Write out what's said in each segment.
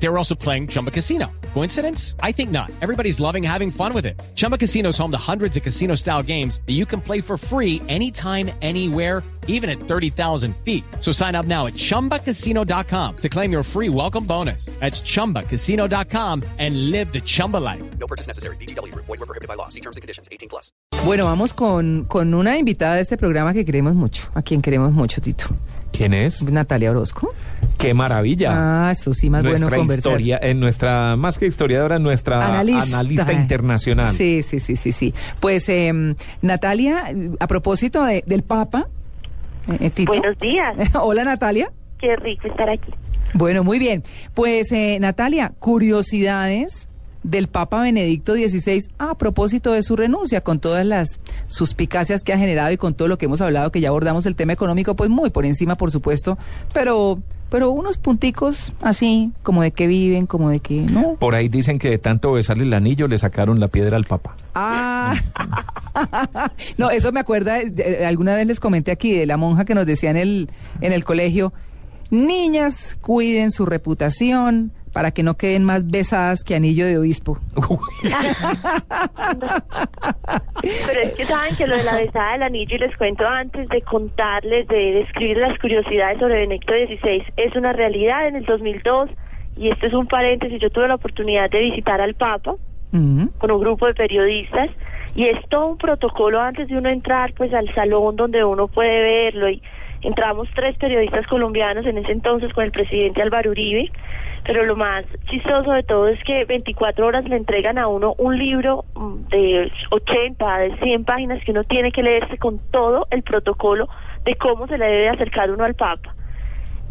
They were also playing Chumba Casino. Coincidence? I think not. Everybody's loving having fun with it. Chumba Casino is home to hundreds of casino style games that you can play for free anytime, anywhere, even at 30,000 feet. So sign up now at chumbacasino.com to claim your free welcome bonus. That's chumbacasino.com and live the Chumba life. No purchase necessary. BGW. Void were prohibited by law. See terms and conditions. 18 plus. Bueno, vamos con, con una invitada de este programa que queremos mucho, a quien queremos mucho, Tito. ¿Quién es? Natalia Orozco. ¡Qué maravilla! Ah, eso sí, más bueno nuestra conversar. historia, en nuestra, más que historiadora, nuestra analista, internacional. Sí, sí, sí, sí, sí. Pues, eh, Natalia, a propósito de- del Papa, eh, Tito. Buenos días. Hola, Natalia. Qué rico estar aquí. Bueno, muy bien. Pues, eh, Natalia, curiosidades del Papa Benedicto XVI a propósito de su renuncia, con todas las suspicacias que ha generado y con todo lo que hemos hablado, que ya abordamos el tema económico, pues muy por encima, por supuesto, pero, pero unos punticos así, como de que viven, como de que, ¿no? Por ahí dicen que de tanto besarle el anillo le sacaron la piedra al papa. Ah, no, eso me acuerda, de- de- alguna vez les comenté aquí de la monja que nos decía en el, en el colegio, niñas, cuiden su reputación para que no queden más besadas que anillo de obispo. Pero es que saben que lo de la besada del anillo, y les cuento antes de contarles, de describir las curiosidades sobre Benedicto XVI, es una realidad en el 2002, y este es un paréntesis, yo tuve la oportunidad de visitar al Papa Ujú. con un grupo de periodistas, y es todo un protocolo antes de uno entrar pues al salón donde uno puede verlo, y entramos tres periodistas colombianos en ese entonces con el presidente Álvaro Uribe, pero lo más chistoso de todo es que 24 horas le entregan a uno un libro mm, de 80, de 100 páginas que uno tiene que leerse con todo el protocolo de cómo se le debe acercar uno al Papa.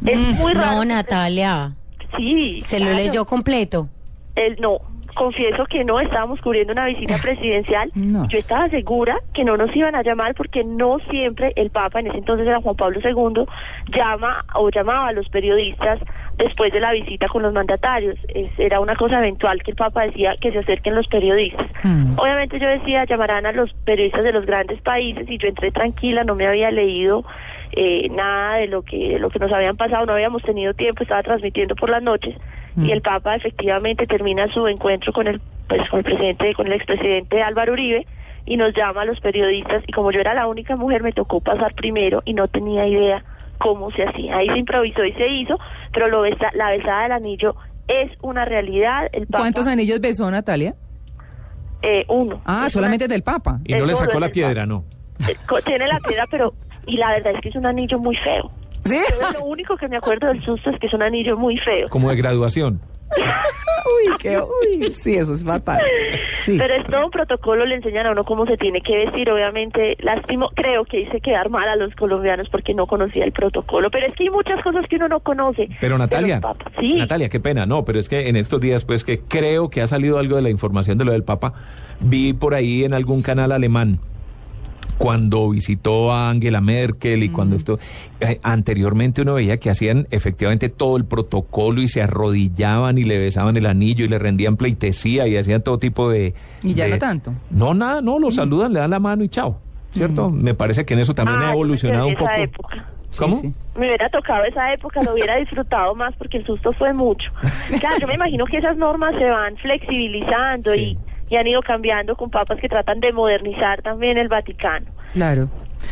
Es muy raro. No, Natalia, Sí. se lo leyó completo. Él no, confieso que no, estábamos cubriendo una visita presidencial. No. Yo estaba segura que no nos iban a llamar porque no siempre el Papa, en ese entonces era Juan Pablo II, llama o llamaba a los periodistas después de la visita con los mandatarios. Es- era una cosa eventual que el Papa decía que se acerquen los periodistas. Mm. Obviamente yo decía, llamarán a los periodistas de los grandes países y yo entré tranquila, no me había leído eh, nada de lo que de lo que nos habían pasado, no habíamos tenido tiempo, estaba transmitiendo por las noches y el Papa efectivamente termina su encuentro con el pues con el presidente, con el expresidente Álvaro Uribe y nos llama a los periodistas y como yo era la única mujer me tocó pasar primero y no tenía idea cómo se hacía. Ahí se improvisó y se hizo, pero lo besa- la besada del anillo es una realidad. El Papa, ¿Cuántos anillos besó Natalia? Eh, uno. Ah, Es solamente una- del Papa. Y no le sacó la piedra, papa. no. Eh, co- Tiene la piedra, pero y la verdad es que es un anillo muy feo. Lo único que me acuerdo del susto es que es un anillo muy feo. Como de graduación. Uy, qué, uy, sí, eso es fatal. Sí. Pero es todo un protocolo, le enseñan a uno cómo se tiene que vestir. Obviamente, lástimo, creo que hice quedar mal a los colombianos porque no conocía el protocolo. Pero es que hay muchas cosas que uno no conoce. Pero Natalia, sí. Natalia, qué pena, no, pero es que en estos días, pues que creo que ha salido algo de la información de lo del Papa, vi por ahí en algún canal alemán cuando visitó a Angela Merkel y cuando esto eh, anteriormente uno veía que hacían efectivamente todo el protocolo y se arrodillaban y le besaban el anillo y le rendían pleitesía y hacían todo tipo de Y ya de- no tanto. No, nada, no, lo saludan, le dan la mano y chao. ¿Cierto? Me parece que en eso también Ah, ha yo evolucionado un poco. época. ¿Cómo? Sí, sí. Me hubiera tocado esa época, lo hubiera disfrutado más porque el susto fue mucho. Claro, yo me imagino que esas normas se van flexibilizando Sí. Y, han ido cambiando con papas que tratan de modernizar también el Vaticano. Claro.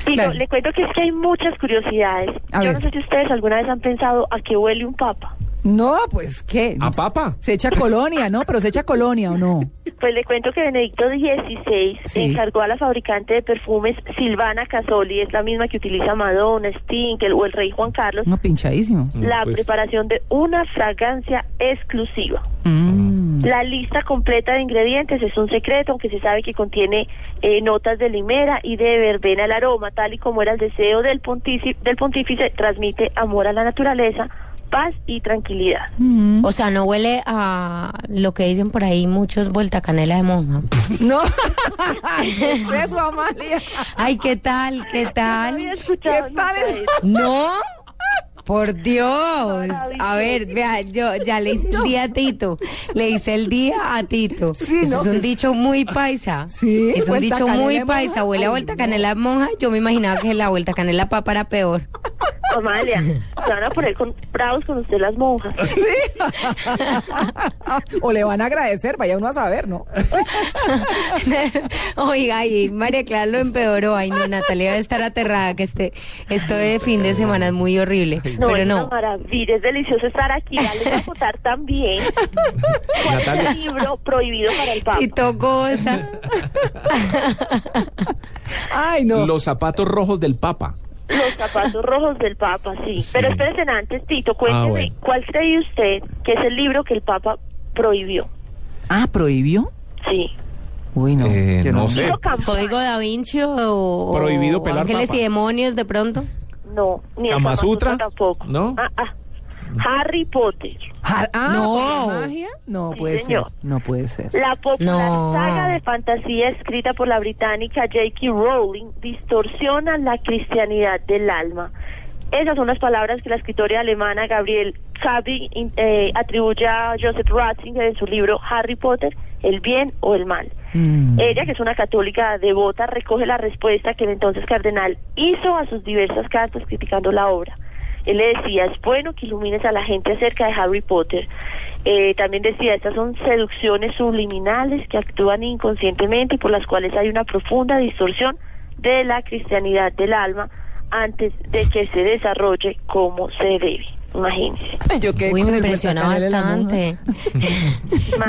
Y Claro. le cuento que es que hay muchas curiosidades. A Yo ver. no sé si ustedes alguna vez han pensado a qué huele un papa. No, pues qué. ¿A papa? Se echa colonia, ¿no? Pero se echa colonia o no. Pues le cuento que Benedicto XVI Sí. encargó a la fabricante de perfumes Silvana Casoli, es la misma que utiliza Madonna, Sting el- o el rey Juan Carlos, No, pinchadísimo. la Pues- preparación de una fragancia exclusiva. Mm. La lista completa de ingredientes es un secreto, aunque se sabe que contiene eh, notas de limera y de verbena el aroma, tal y como era el deseo del pontífice, del pontífice transmite amor a la naturaleza, paz y tranquilidad. Mm. O sea, no huele a lo que dicen por ahí muchos vuelta canela de monja. No. ¿Qué es eso, Amalia? Ay, ¿qué tal? ¿Qué No tal? había escuchado ¿Qué tal es? ¿No? Por Dios. A ver, vea, yo ya le hice el día a Tito. Le hice el día a Tito. Sí, Eso ¿no? es un dicho muy paisa. Sí, Es un dicho muy paisa. monja. Huele a Ay, vuelta canela monja. Yo me imaginaba que la vuelta canela papa era peor. Amalia, se van a poner con, bravos con usted las monjas. o le van a agradecer, vaya uno a saber, ¿no? Oiga, y María Clara lo empeoró. Ay, no, Natalia debe estar aterrada que este, esto de fin de semana es muy horrible. No, Pero es una no. maravilla, es delicioso estar aquí. Ya les voy a contar también cuál es el libro prohibido para el Papa. Tito goza. Ay, no. Los zapatos rojos del Papa. Los zapatos rojos del Papa, sí. Sí. Pero espérense antes, Tito, cuénteme, Ah, bueno. ¿cuál cree usted que es el libro que el Papa prohibió? Ah, ¿prohibió? Sí. Uy, no. Eh, no sé. Código da Vinci o, o Prohibido pelar Ángeles papa. y demonios de pronto. No, ni el ¿Kama Sutra? tampoco. ¿No? Ah, ah. Harry Potter. Ah, No. ¿por la magia? No Sí, puede señor. ser. No puede ser. La popular No. saga de fantasía escrita por la británica J.K. Rowling distorsiona la cristianidad del alma. Esas son las palabras que la escritora alemana Gabriel Cabri eh, atribuye a Joseph Ratzinger en su libro Harry Potter, El bien o el mal. Mm. Ella, que es una católica devota, recoge la respuesta que el entonces cardenal hizo a sus diversas cartas criticando la obra. Él le decía, es bueno que ilumines a la gente acerca de Harry Potter. Eh, también decía, estas son seducciones subliminales que actúan inconscientemente y por las cuales hay una profunda distorsión de la cristianidad del alma antes de que se desarrolle como se debe. Imagínense. Yo quedé Uy, me impresiona bastante.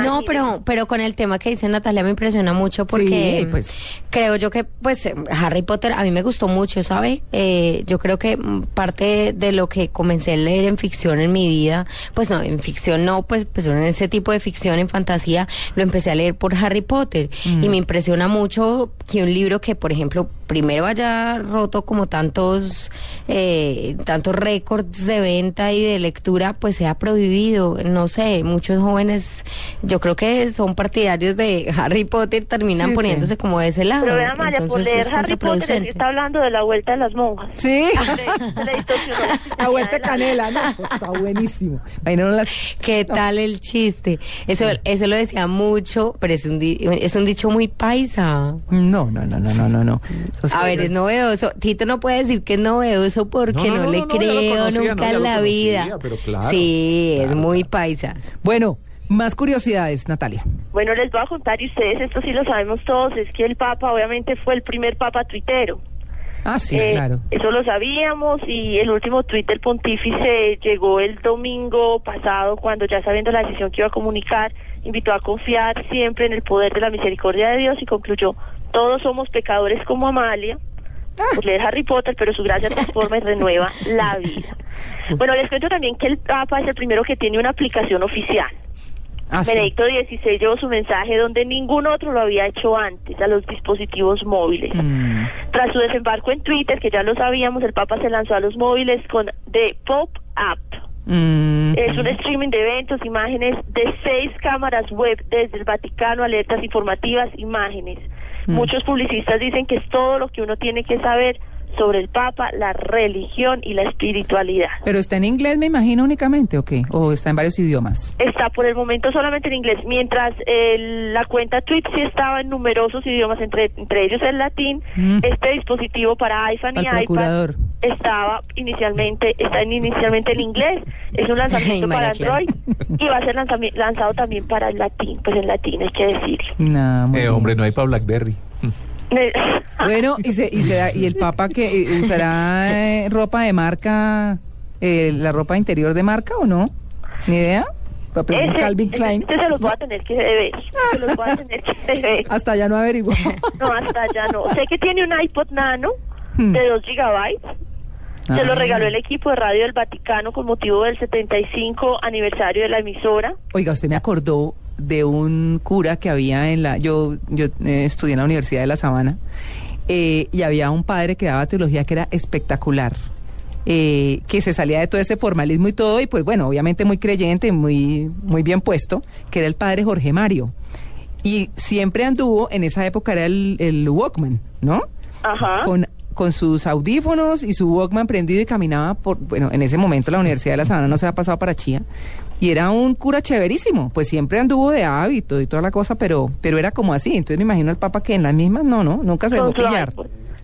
no, pero, pero con el tema que dice Natalia me impresiona mucho porque Sí, pues. creo yo que pues Harry Potter a mí me gustó mucho, ¿sabe? Eh, yo creo que mm, parte de lo que comencé a leer en ficción en mi vida, pues no, en ficción no, pues, pues en ese tipo de ficción, en fantasía, lo empecé a leer por Harry Potter y me impresiona mucho que un libro que, por ejemplo, primero haya roto como tantos, eh, tantos récords de venta y de lectura, pues sea prohibido. No sé, muchos jóvenes, yo creo que son partidarios de Harry Potter, terminan Sí, poniéndose sí. como de ese lado. Pero vea, María, por Entonces leer es Harry Potter, está hablando de la vuelta de las monjas. Sí. La vuelta alma. canela, no, eso está buenísimo. Ahí no las... ¿Qué tal el chiste? Eso, eso lo decía mucho, pero es un, di- es un dicho muy paisa. No, no, no, no, no, no, no. O sea, A ver, es novedoso. Tito no puede decir que es novedoso porque No, no, no, le no, no, creo conocía, nunca no, en la conocía, vida. pero claro, sí, es muy claro. paisa. Bueno, más curiosidades, Natalia. Bueno, les voy a contar, y ustedes esto sí lo sabemos todos, es que el Papa obviamente fue el primer Papa tuitero. Ah, sí, Eh, claro. Eso lo sabíamos y el último tuit del pontífice llegó el domingo pasado cuando ya sabiendo la decisión que iba a comunicar, invitó a confiar siempre en el poder de la misericordia de Dios y concluyó, todos somos pecadores como Amalia, leer Harry Potter, pero su gracia transforma y renueva la vida. Bueno, les cuento también que el Papa es el primero que tiene una aplicación oficial. Ah. Benedicto XVI llevó su mensaje donde ningún otro lo había hecho antes a los dispositivos móviles. Mm. Tras su desembarco en Twitter, que ya lo sabíamos, el Papa se lanzó a los móviles con The Pop Up. Mm. Es un streaming de eventos, imágenes de seis cámaras web desde el Vaticano, alertas informativas, imágenes. Muchos publicistas dicen que es todo lo que uno tiene que saber sobre el Papa, la religión y la espiritualidad. Pero está en inglés, me imagino, únicamente, ¿o qué? ¿O está en varios idiomas? Está por el momento solamente en inglés, mientras la cuenta Tweet sí estaba en numerosos idiomas, entre, entre ellos el latín. Mm. Este dispositivo para iPhone y procurador. iPad estaba inicialmente está en- inicialmente en inglés. Es un lanzamiento para Clara. Android y va a ser lanzado también para el latín, pues en latín hay que decirlo. No, Eh, hombre, no hay para Blackberry. Bueno, y, se, y, será- y el Papa que eh, usará eh, ropa de marca, eh, la ropa interior de marca o no? ¿Ni idea? Papel Ese- Calvin Klein. ese se los voy a tener que ver. Se los voy a tener que ver. Hasta ya no averiguó. No, hasta allá no. Sé que tiene un iPod Nano Hmm. de 2 gigabytes. Se lo Ah. regaló el equipo de radio del Vaticano con motivo del 75 aniversario de la emisora. Oiga, usted me acordó de un cura que había en la... Yo, yo eh, estudié en la Universidad de La Sabana eh, y había un padre que daba teología que era espectacular. eh, que se salía de todo ese formalismo y todo, y pues bueno, obviamente muy creyente, muy, muy bien puesto, que era el padre Jorge Mario. Y siempre anduvo, en esa época era el, el Walkman, ¿no? Ajá. con, con sus audífonos y su Walkman prendido y caminaba por, bueno, en ese momento la Universidad de la Sabana no se ha pasado para Chía. Y era un cura chéverísimo, pues siempre anduvo de hábito y toda la cosa, pero, pero era como así. Entonces me imagino al Papa que en las mismas, no, no, nunca se dejó pillar.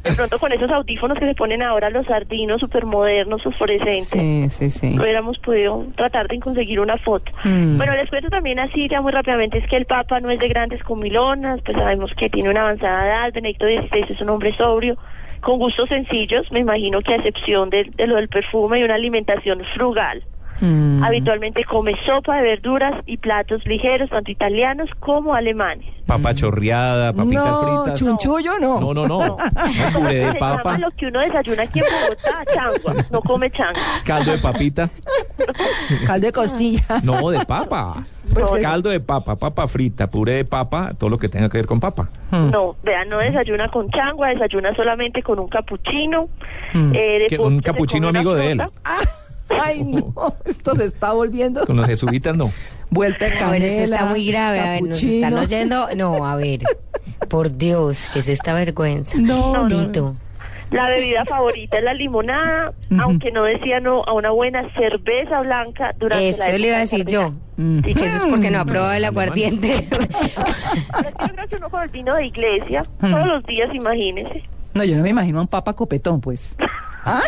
De pronto con esos audífonos que se ponen ahora los sardinos supermodernos, fosforescentes. Sí, sí, sí. hubiéramos podido tratar de conseguir una foto. Mm. Bueno, les cuento también así ya muy rápidamente, es que el Papa no es de grandes comilonas, pues sabemos que tiene una avanzada edad, Benedicto XVI es un hombre sobrio, con gustos sencillos, me imagino que a excepción de, de lo del perfume y una alimentación frugal. Mm. Habitualmente come sopa de verduras y platos ligeros, tanto italianos como alemanes. Papa chorreada, papitas no, fritas. chunchullo no. No, no, no. No, puré de papa, llama lo que uno desayuna aquí en Bogotá, changua, no come changua. caldo de papita. Caldo de costilla. No, de papa. Pues es- caldo de papa, papa frita, puré de papa, todo lo que tenga que ver con papa. Mm. No, vean, no desayuna con changua, desayuna solamente con un capuchino. Mm. eh, Que un capuchino amigo de él. fruta. Ay, no, esto se está volviendo Con los jesuitas no. vuelta de A ver, eso está muy grave. A ver, nos están oyendo. No, a ver. Por Dios, ¿qué es esta vergüenza? No, no, Tito. La bebida favorita es la limonada, aunque no decía no a una buena cerveza blanca durante la Eso le iba a decir yo. Mm. Y que eso es porque no ha probado el aguardiente. Yo uno con el vino de iglesia, Mm. todos los días, imagínese, No, yo no me imagino a un papa copetón, pues. ¿Ah?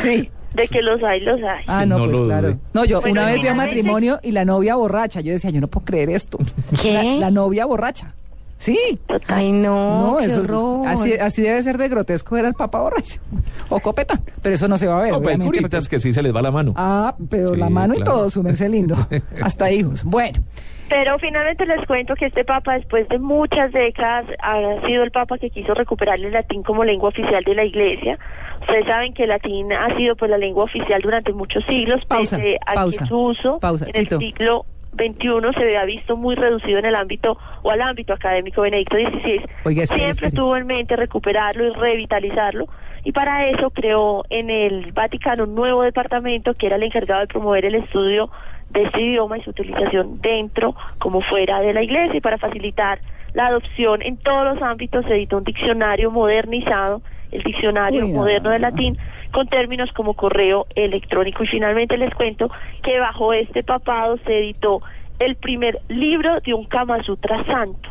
sí. de que los hay, los hay. Ah, Sí, no, no pues claro. dude. No, yo Bueno, una vez vi a matrimonio y la novia borracha. Yo decía, yo no puedo creer esto. ¿Qué? La, la novia borracha. Sí. Ay, no, qué eso es- así, así debe ser de grotesco era el papa borracho. O copetón. Pero eso no se va a ver. No, pero hay obviamente, curitas que sí se les va la mano. Ah, pero Sí, la mano y todo, su merced lindo. Hasta hijos. Bueno. Pero finalmente les cuento que este papa, después de muchas décadas, ha sido el papa que quiso recuperar el latín como lengua oficial de la iglesia. Ustedes saben que el latín ha sido pues la lengua oficial durante muchos siglos, Pausa, pese a pausa, que su uso pausa, en el Tito. siglo XXI se había visto muy reducido en el ámbito o al ámbito académico Benedicto XVI. Oiga, espere, Siempre espere. tuvo en mente recuperarlo y revitalizarlo y para eso creó en el Vaticano un nuevo departamento que era el encargado de promover el estudio de este idioma y su utilización dentro como fuera de la iglesia y para facilitar la adopción en todos los ámbitos se editó un diccionario modernizado, el diccionario Uy, no, moderno de latín con términos como correo electrónico y finalmente les cuento que bajo este papado se editó el primer libro de un Kama Sutra santo.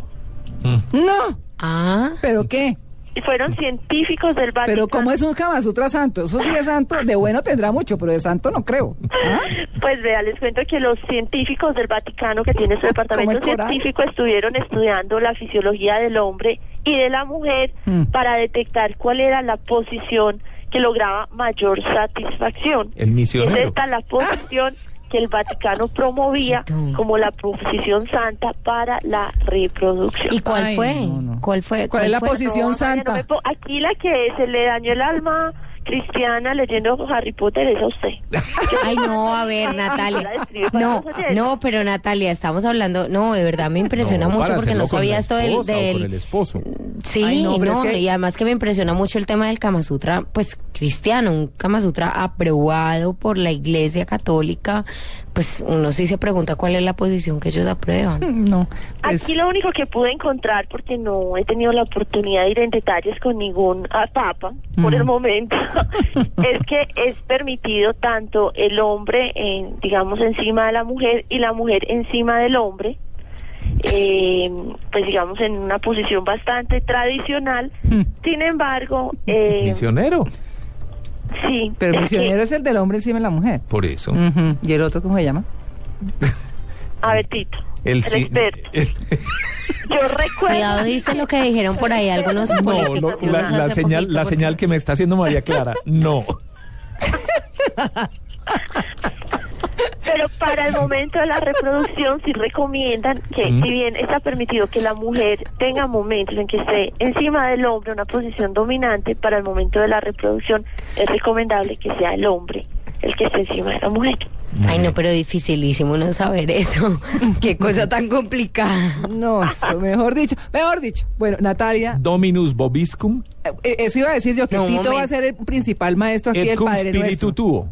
No. Ah, ¿Pero qué? Y fueron científicos del Vaticano. Pero ¿cómo es un Kama Sutra santo? Eso sí es santo. De bueno tendrá mucho, pero de santo no creo. ¿Ah? Pues vea, les cuento que los científicos del Vaticano que tiene su Como departamento científico estuvieron estudiando la fisiología del hombre y de la mujer Mm. para detectar cuál era la posición que lograba mayor satisfacción. El misionero. Es esta la posición que el Vaticano promovía como la posición santa para la reproducción. ¿y cuál Ay, fue? no, no. ¿Cuál fue? ¿Cuál es la fue? posición? No, María, no santa. aquí la que se le dañó el alma cristiana leyendo Harry Potter es a usted. Ay, no, a ver, Natalia. No, no, pero Natalia, estamos hablando. No, de verdad me impresiona No, mucho porque no hacerlo con sabía la esto del. del- con el esposo. Sí, Ay, no, no, pero es que- y además que me impresiona mucho el tema del Kama Sutra, pues cristiano, un Kama Sutra aprobado por la Iglesia Católica, pues uno sí se pregunta cuál es la posición que ellos aprueban. No. pues- Aquí lo único que pude encontrar, porque no he tenido la oportunidad de ir en detalles con ningún ah, papa por Mm. el momento, es que es permitido tanto el hombre, en, digamos, encima de la mujer y la mujer encima del hombre, eh, pues digamos en una posición bastante tradicional. Mm. Sin embargo, eh, Misionero. sí. Pero el es que- misionero es el del hombre encima de la mujer. Por eso. ¿Y el otro cómo se llama? a ver, Tito, el, sí- experto. el- Yo recuerdo... Cuidado, dice lo que dijeron por ahí algunos no, políticos. no, la, señal, poquito, la porque- señal que me está haciendo María Clara. No. Pero para el momento de la reproducción sí recomiendan que Mm. si bien está permitido que la mujer tenga momentos en que esté encima del hombre, una posición dominante, para el momento de la reproducción es recomendable que sea el hombre el que esté encima de la mujer. Ay, no, pero dificilísimo no saber eso. Qué cosa tan complicada. No, eso, mejor dicho. Mejor dicho. Bueno, Natalia, Dominus Bobiscum eh, eso iba a decir yo, que No, Tito va a ser el principal maestro aquí del Padre spiritu Nuestro. tuo.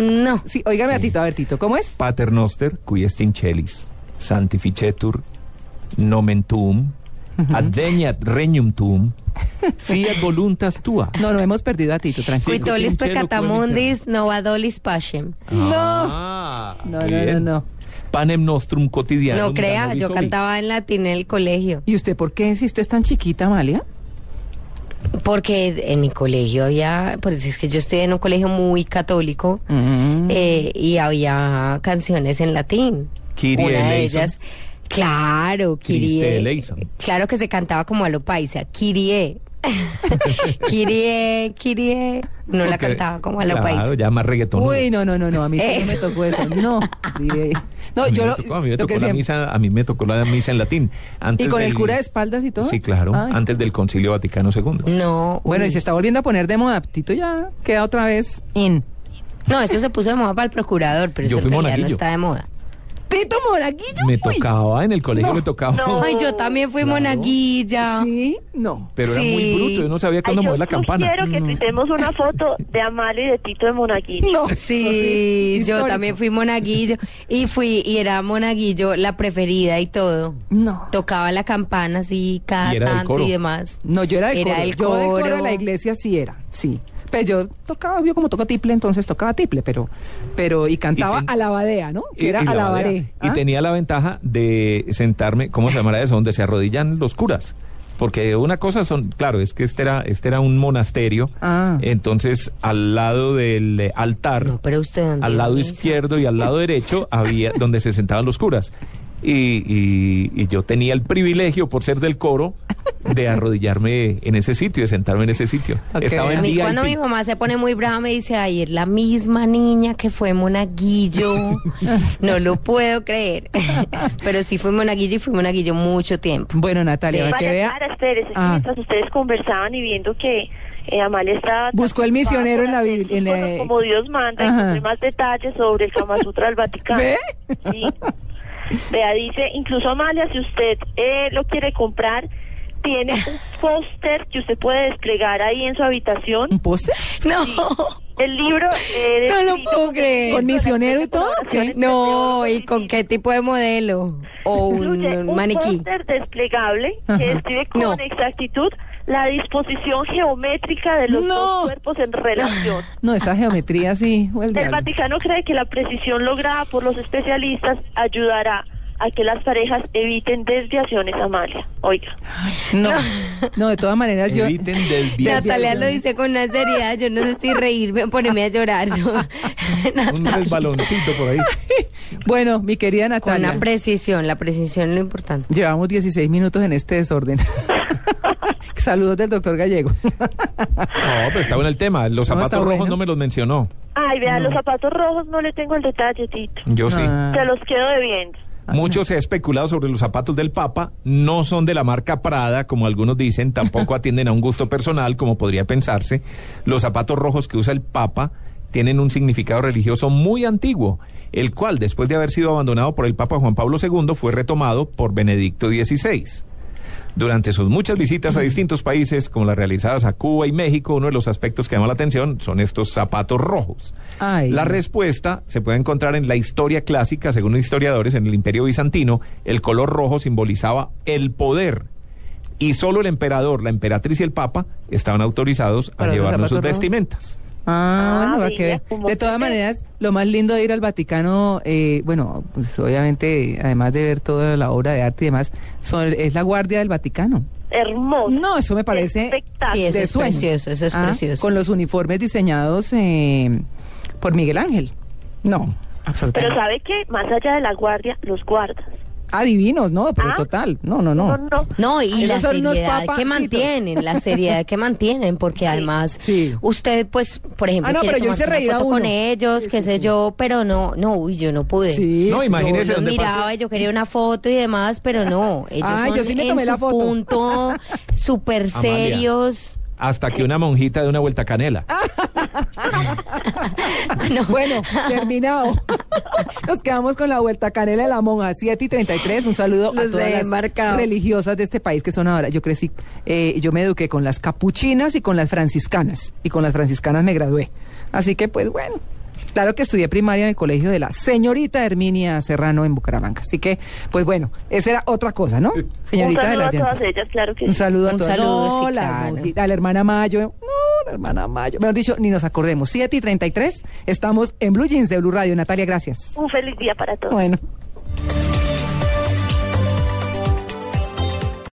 No. Sí, óigame a Tito, a ver, Tito, ¿cómo es? Pater noster, qui est in celis, sanctificetur nomen tuum, adveniat regnum tuum, Fiat voluntas tua. No, no hemos perdido a Tito, tranquilo. Quitolis pecatamundis novadolis pacem. Ah, No, no, bien. no, no. Panem nostrum cotidiano. No crea, yo cantaba en latín en el colegio. ¿Y usted por qué, si usted es tan chiquita, Amalia? Porque en mi colegio había, pues es que yo estudié en un colegio muy católico eh, y había canciones en latín. Kyrie Una de ellas, claro, Kirie. Claro que se cantaba como a lo paisa, Kirie. Kirie, Kirie. No la cantaba como a lo claro, ya más reggaetón. Uy, no, no, no, no, a mí sí no me tocó eso. No, sí, no, a mí yo me lo, tocó, a mí me lo que tocó la siempre- misa, a mí me tocó la misa en latín. Antes ¿Y con el cura de espaldas y todo? Sí, claro, Ay. antes del Concilio Vaticano II. No, Bueno, uy. y se está volviendo a poner de moda. Tito ya queda otra vez in. no, eso se puso de moda para el procurador, pero Yo eso en realidad no monaguillo. está de moda. Tito Moraguillo. Me uy. tocaba, en el colegio No, me tocaba. no. Ay, yo también fui Claro. monaguilla. Sí, no. Pero era muy bruto, yo no sabía cuándo yo mover la campana. quiero que tuitemos una foto de Amalia y de Tito de Monaguillo. No, Sí, yo histórico. también fui monaguillo y fui y era monaguillo la preferida y todo. No. Tocaba la campana así cada Y era del tanto coro. y demás. No, yo era del Era coro. el Yo del coro de coro. la iglesia sí era, sí. Pero yo tocaba, yo como toco tiple, entonces tocaba tiple, pero, pero, y cantaba ten- alabadea, ¿no? Que Y- era y la alabaré. bandera. Y ¿ah? tenía la ventaja de sentarme, ¿cómo se llamará eso? Donde se arrodillan los curas. Porque una cosa son, claro, es que este era, este era un monasterio. Ah. Entonces, al lado del eh, altar, No, pero usted al a lado izquierdo y al lado derecho había donde se sentaban los curas. Y, y- y yo tenía el privilegio, por ser del coro, de arrodillarme en ese sitio, de sentarme en ese sitio. Ok. Estaba A mí VIP. cuando mi mamá se pone muy brava me dice, ay, es la misma niña que fue monaguillo. no lo puedo creer. Pero sí fui monaguillo y fui monaguillo mucho tiempo. Bueno, Natalia, para que vea. Clara, espérese, es que Ah. mientras ustedes conversaban y viendo que eh, Amalia estaba... tan Buscó el misionero en la Biblia- Como Dios manda, encontré más detalles sobre el Kama Sutra del Vaticano. ¿Ve? Sí. Vea, dice, incluso Amalia, si usted eh, lo quiere comprar, tiene un póster que usted puede desplegar ahí en su habitación. ¿Un póster? No, El libro... eh, No lo puedo creer. ¿Con misionero y todo? no, ¿y con qué tipo de modelo? O un un maniquí. póster desplegable Ajá. que describe con No. exactitud la disposición geométrica de los No. dos cuerpos en relación. No, esa geometría sí. el El. Vaticano cree que la precisión lograda por los especialistas ayudará a que las parejas eviten desviaciones, Amalia. Oiga. No, no, de todas maneras yo... Eviten desviar. Natalia lo dice con una seriedad, yo no sé si reírme o ponerme a llorar. Yo, Un resbaloncito por ahí. Bueno, mi querida con Natalia, una precisión, la precisión es lo importante. llevamos 16 minutos en este desorden. Saludos del doctor Gallego. No, pero está bueno el tema. Los No, zapatos rojos bueno. no me los mencionó. Ay, vea, los zapatos rojos no le tengo el detalle, Tito. Yo sí. Ah. Se los quedo debiendo. Mucho se ha especulado sobre los zapatos del Papa. No son de la marca Prada, como algunos dicen. Tampoco atienden a un gusto personal, como podría pensarse. Los zapatos rojos que usa el Papa tienen un significado religioso muy antiguo, el cual, después de haber sido abandonado por el Papa Juan Pablo II, fue retomado por Benedicto XVI. Durante sus muchas visitas a distintos países, como las realizadas a Cuba y México, uno de los aspectos que llama la atención son estos zapatos rojos. Ay. La respuesta se puede encontrar en la historia clásica, según historiadores, en el Imperio Bizantino, el color rojo simbolizaba el poder. Y solo el emperador, la emperatriz y el papa estaban autorizados a ¿Para los llevarnos sus rojos? vestimentas. Ah, Ah, bueno, va a que ver. ¿cómo De todas maneras, lo más lindo de ir al Vaticano, eh, bueno, pues obviamente, además de ver toda la obra de arte y demás, son, es la Guardia del Vaticano. Hermoso. No, eso me parece Espectacular. Sí, eso de es precioso, eso es Ah, precioso. Con los uniformes diseñados eh, por Miguel Ángel. No, Pero absolutamente. ¿sabe qué? Más allá de la guardia, los guardas. Ah, divinos, no, pero Ah. total. No, no, no. No, no. No, y la seriedad que mantienen, la seriedad que mantienen, porque además Sí. usted, pues, por ejemplo, Ah, no, quiere tomarse una foto uno. con ellos, Sí, qué sí, sé sí. yo, pero no, no, uy, yo no pude. Sí, No, imagínese yo los miraba pase- y yo quería una foto y demás, pero no, ellos Ay, son yo sí me en tomé su la foto. punto súper Amalia. serios. Hasta que una monjita de una vuelta canela. Bueno, terminado. Nos quedamos con la vuelta canela de la monja, 7 y 33. Un saludo a todas las religiosas de este país que son ahora. Yo crecí, eh, yo me eduqué con las capuchinas y con las franciscanas. Y con las franciscanas me gradué. Así que, pues bueno, Claro que estudié primaria en el colegio de la señorita Herminia Serrano en Bucaramanga. Así que, pues bueno, esa era otra cosa, ¿no? Señorita Un de saludo la a tienda. todas ellas, claro que Un sí. saludo a Un todas. saludo, No, sí, la claro. monjita, a la hermana Mayo. No, la hermana Mayo. Mejor dicho, ni nos acordemos. 7 y 33, estamos en Blue Jeans de Blue Radio. Natalia, gracias. Un feliz día para todos. Bueno.